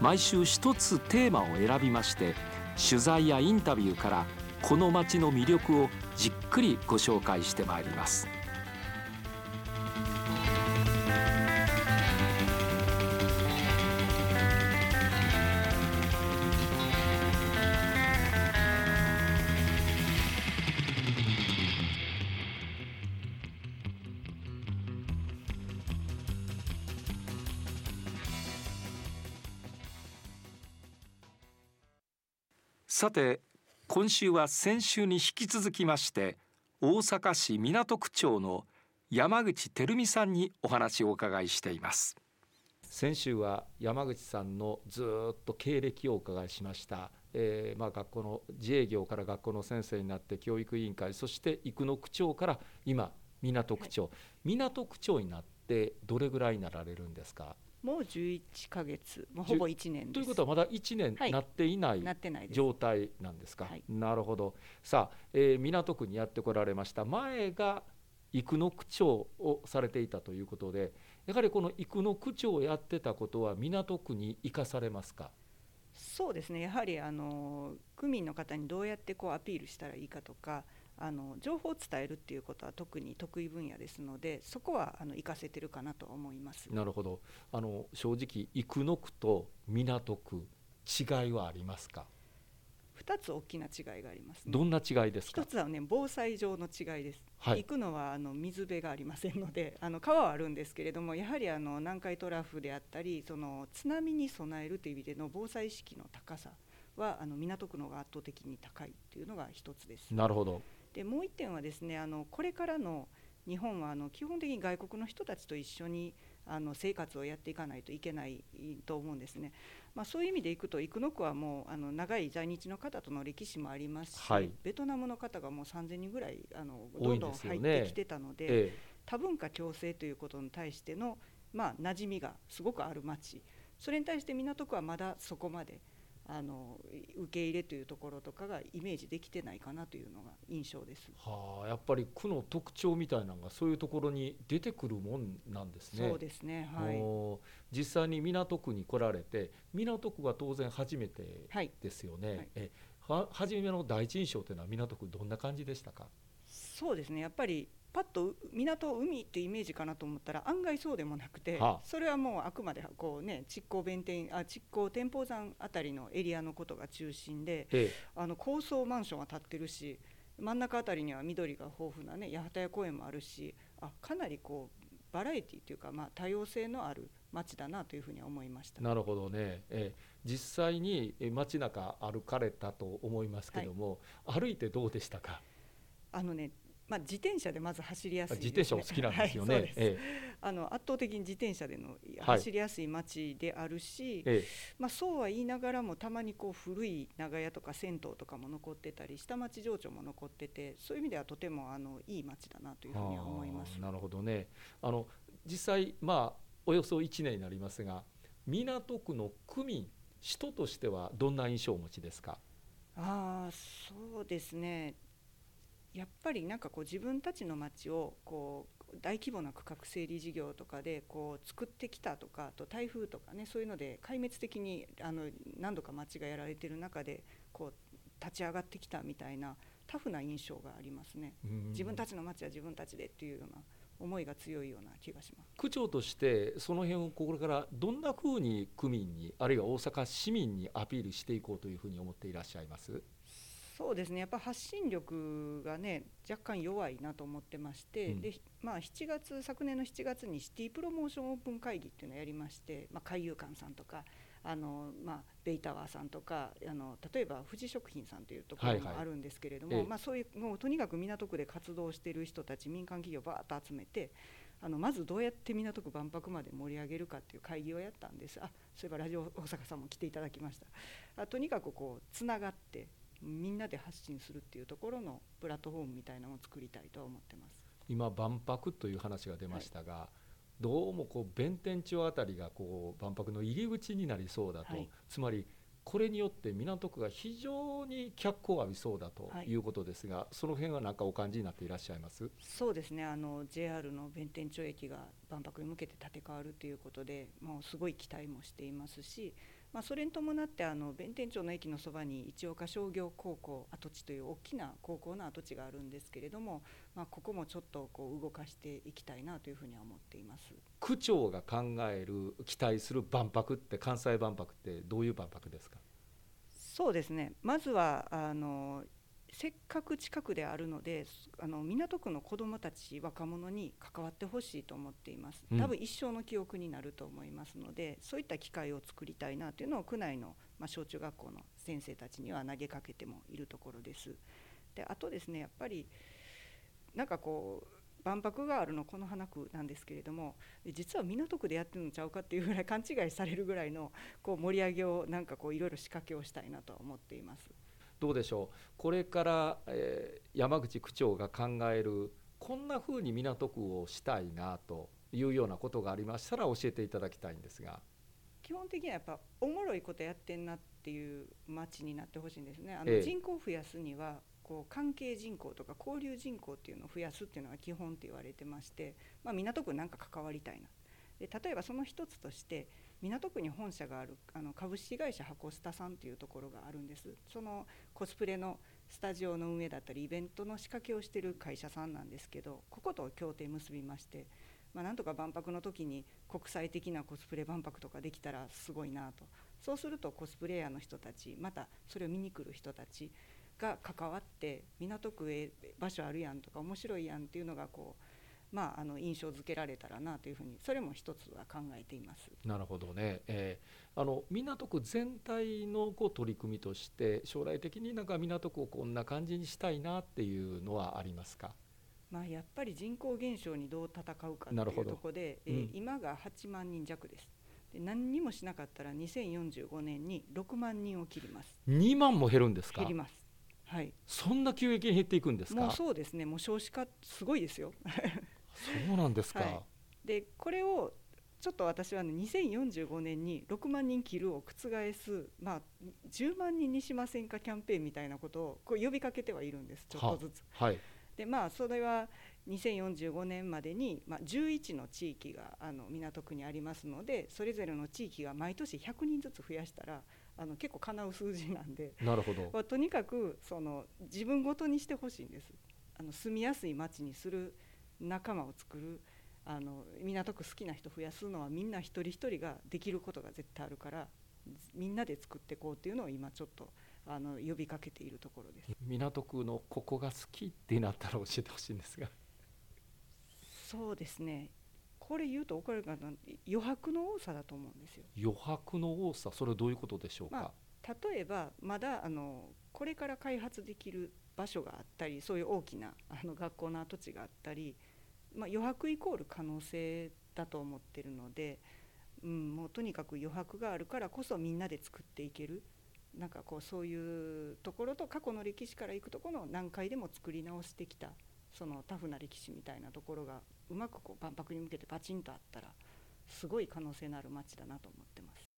毎週一つテーマを選びまして取材やインタビューからこの街の魅力をじっくりご紹介してまいります。さて今週は先週に引き続きまして大阪市港区長の山口照美さんにお話をお伺いしています。先週は山口さんのずっと経歴をお伺いしました、えー、まあ学校の自営業から学校の先生になって教育委員会そして生野区長から今港区長、はい、港区長になってどれぐらいになられるんですか？もう11か月、もうほぼ1年ということは、まだ1年なっていない、はい、状態なんですか、はい、なるほど、さあ、えー、港区にやってこられました、前が生野区長をされていたということで、やはりこの生野区長をやってたことは、港区に生かされますか？そうですね、やはりあの区民の方にどうやってこうアピールしたらいいかとか、あの情報を伝えるっていうことは特に得意分野ですのでそこはあの活かせてるかなと思います。なるほど。あの正直生野区と港区違いはありますか？2つ大きな違いがあります、ね、どんな違いですか？1つはね防災上の違いです、はい、行くのはあの水辺がありませんので あの川はあるんですけれどもやはりあの南海トラフであったりその津波に備えるという意味での防災意識の高さはあの港区の方が圧倒的に高いというのが1つです。なるほどでもう1点はですねあのこれからの日本はあの基本的に外国の人たちと一緒にあの生活をやっていかないといけないと思うんですね。まあ、そういう意味でいくと生野区はもうあの長い在日の方との歴史もありますし、はい、ベトナムの方がもう3000人ぐらいあのどんどん入ってきてたので、ねええ、多文化共生ということに対しての、まあ、馴染みがすごくある町それに対して港区はまだそこまであの受け入れというところとかがイメージできてないかなというのが印象です。はあ、やっぱり区の特徴みたいなのがそういうところに出てくるもんなんですね。そうですね。はい。実際に港区に来られて、港区は当然初めてですよね。はいはい、えは初めの第一印象というのは港区どんな感じでしたか？そうですね。やっぱりパッと港海ってイメージかなと思ったら案外そうでもなくて、はあ、それはもうあくまでこうね築港弁天あ築港天保山あたりのエリアのことが中心で、ええ、あの高層マンションは建ってるし真ん中あたりには緑が豊富なね八幡屋公園もあるしあかなりこうバラエティーというか、まあ、多様性のある街だなというふうに思いました。なるほどね、え実際に街中歩かれたと思いますけども、はい、歩いてどうでしたか？あのねまあ、自転車でまず走りやすい、ね、自転車お好きなんですよね、はいええ、あの圧倒的に自転車での走りやすい街であるし、はい、まあ、そうは言いながらもたまにこう古い長屋とか銭湯とかも残ってたり下町情緒も残っててそういう意味ではとてもあのいい街だなというふうには思います。なるほどね。あの実際、まあ、およそ1年になりますが港区の区民人としてはどんな印象をお持ちですか？あそうですねやっぱりなんかこう自分たちの町をこう大規模な区画整理事業とかでこう作ってきたとかあと台風とかねそういうので壊滅的にあの何度か町がやられてる中でこう立ち上がってきたみたいなタフな印象がありますね。自分たちの町は自分たちでっていうような思いが強いような気がします。区長としてその辺をこれからどんなふうに区民にあるいは大阪市民にアピールしていこうというふうに思っていらっしゃいます？そうですね。やっぱ発信力がね若干弱いなと思ってまして、うん、でまあ、7月昨年の7月にシティプロモーションオープン会議っていうのをやりまして、まあ、海遊館さんとかあの、まあ、ベイタワーさんとかあの例えば富士食品さんというところもあるんですけれども、はいはい、まあ、そういうもうとにかく港区で活動している人たち民間企業をバーッと集めてあのまずどうやって港区万博まで盛り上げるかっていう会議をやったんです。あそういえばラジオ大阪さんも来ていただきました。あとにかくこうつながってみんなで発信するっていうところのプラットフォームみたいなのを作りたいと思ってます。今万博という話が出ましたが、はい、どうもこう弁天町あたりがこう万博の入り口になりそうだと、はい、つまりこれによって港区が非常に脚光を浴びそうだとい。うことですが、はい、その辺は何かお感じになっていらっしゃいます？そうですね。あの JR の弁天町駅が万博に向けて建て替わるということでもうすごい期待もしていますしまあ、それに伴ってあの弁天町の駅のそばに一岡商業高校跡地という大きな高校の跡地があるんですけれども、まあ、ここもちょっとこう動かしていきたいなというふうには思っています。区長が考える期待する万博って関西万博ってどういう万博ですか？そうですね。まずはあのせっかく近くであるのであの港区の子どもたち若者に関わってほしいと思っています。多分一生の記憶になると思いますので、うん、そういった機会を作りたいなというのを区内の、まあ、小中学校の先生たちには投げかけてもいるところです。であとですねやっぱりなんかこう万博があるのこの花区なんですけれども実は港区でやってるのちゃうかっていうぐらい勘違いされるぐらいのこう盛り上げをなんかこういろいろ仕掛けをしたいなと思っています。どうでしょう？これから、えー、山口区長が考えるこんなふうに港区をしたいなというようなことがありましたら教えていただきたいんですが。基本的にはやっぱおもろいことやってんなっていう街になってほしいんですね。あの、人口増やすにはこう関係人口とか交流人口っていうのを増やすっていうのが基本って言われてまして、まあ、港区なんか関わりたいな。で例えばその一つとして港区に本社があるあの株式会社箱スタさんというところがあるんです。そのコスプレのスタジオの運営だったりイベントの仕掛けをしてる会社さんなんですけどここと協定結びまして、まあ、なんとか万博の時に国際的なコスプレ万博とかできたらすごいなと。そうするとコスプレイヤーの人たちまたそれを見に来る人たちが関わって港区へ場所あるやんとか面白いやんっていうのがこうまあ、あの印象づけられたらなというふうにそれも一つは考えています。なるほどね、えー、あの港区全体のこう取り組みとして将来的になんか港区をこんな感じにしたいなっていうのはありますか？まあ、やっぱり人口減少にどう戦うかというところで、えー、うん、今が8万人弱です。で何にもしなかったら2045年に6万人を切ります。2万も減るんですか？減ります。はい、そんな急激に減っていくんですか？もうそうですね。もう少子化すごいですよそうなんですか、はい、でこれをちょっと私は、ね、2045年に6万人切るを覆す、まあ、10万人にしませんかキャンペーンみたいなことをこう呼びかけてはいるんですちょっとずつ。はい、でまあそれは2045年までに、まあ、11の地域があの港区にありますのでそれぞれの地域が毎年100人ずつ増やしたらあの結構かなう数字なんで。なるほど、まあ、とにかくその自分ごとにしてほしいんです。あの住みやすい街にする仲間を作るあの港区好きな人増やすのはみんな一人一人ができることが絶対あるからみんなで作っていこうっていうのを今ちょっとあの呼びかけているところです。港区のここが好きってなったら教えてほしいんですが。そうですね。これ言うと怒られるかな余白の多さだと思うんですよ。余白の多さそれはどういうことでしょうか、まあ、例えばまだあのこれから開発できる場所があったりそういう大きなあの学校の跡地があったり、まあ、余白イコール可能性だと思ってるので、うん、もうとにかく余白があるからこそみんなで作っていける。なんかこうそういうところと過去の歴史からいくとこの何回でも作り直してきたそのタフな歴史みたいなところがうまくこう万博に向けてパチンとあったらすごい可能性のある街だなと思ってます。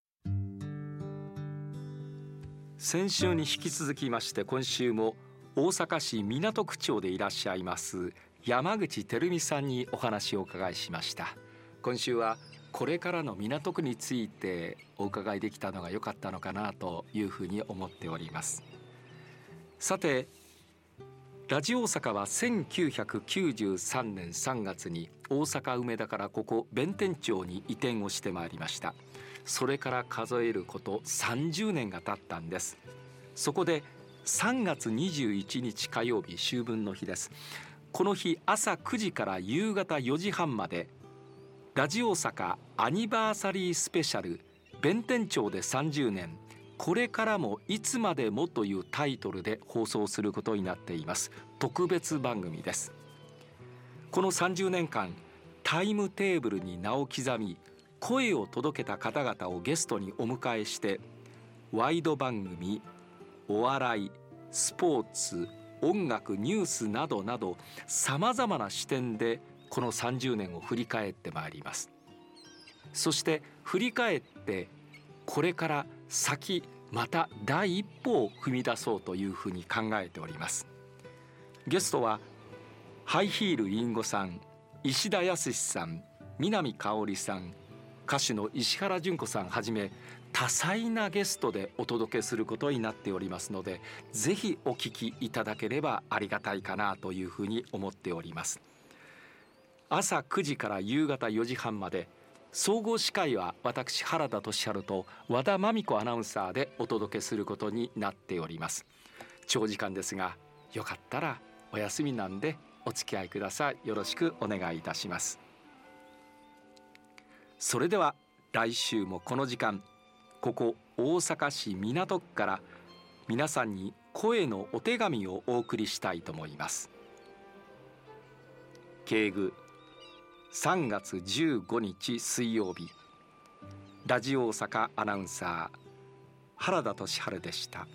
先週に引き続きまして今週も大阪市港区長でいらっしゃいます山口照美さんにお話をお伺いしました。今週はこれからの港区についてお伺いできたのが良かったのかなというふうに思っております。さてラジオ大阪は1993年3月に大阪梅田からここ弁天町に移転をしてまいりました。それから数えること30年が経ったんです。そこで3月21日火曜日秋分の日です。この日朝9時から夕方4時半までラジオ大阪アニバーサリースペシャル弁天町で30年これからもいつまでもというタイトルで放送することになっています。特別番組です。この30年間タイムテーブルに名を刻み声を届けた方々をゲストにお迎えしてワイド番組お笑いスポーツ音楽ニュースなどなどさまざまな視点でこの30年を振り返ってまいります。そして振り返ってこれから先また第一歩を踏み出そうというふうに考えております。ゲストはハイヒールインゴさん石田康さん南香織さん歌手の石原純子さんはじめ多彩なゲストでお届けすることになっておりますのでぜひお聞きいただければありがたいかなというふうに思っております。朝9時から夕方4時半まで総合司会は私原田俊治と和田真美子アナウンサーでお届けすることになっております。長時間ですがよかったらお休みなんでお付き合いください。よろしくお願いいたします。それでは来週もこの時間ここ大阪市港区から皆さんに声のお手紙をお送りしたいと思います敬具3月15日水曜日ラジオ大阪アナウンサー原田俊治でした。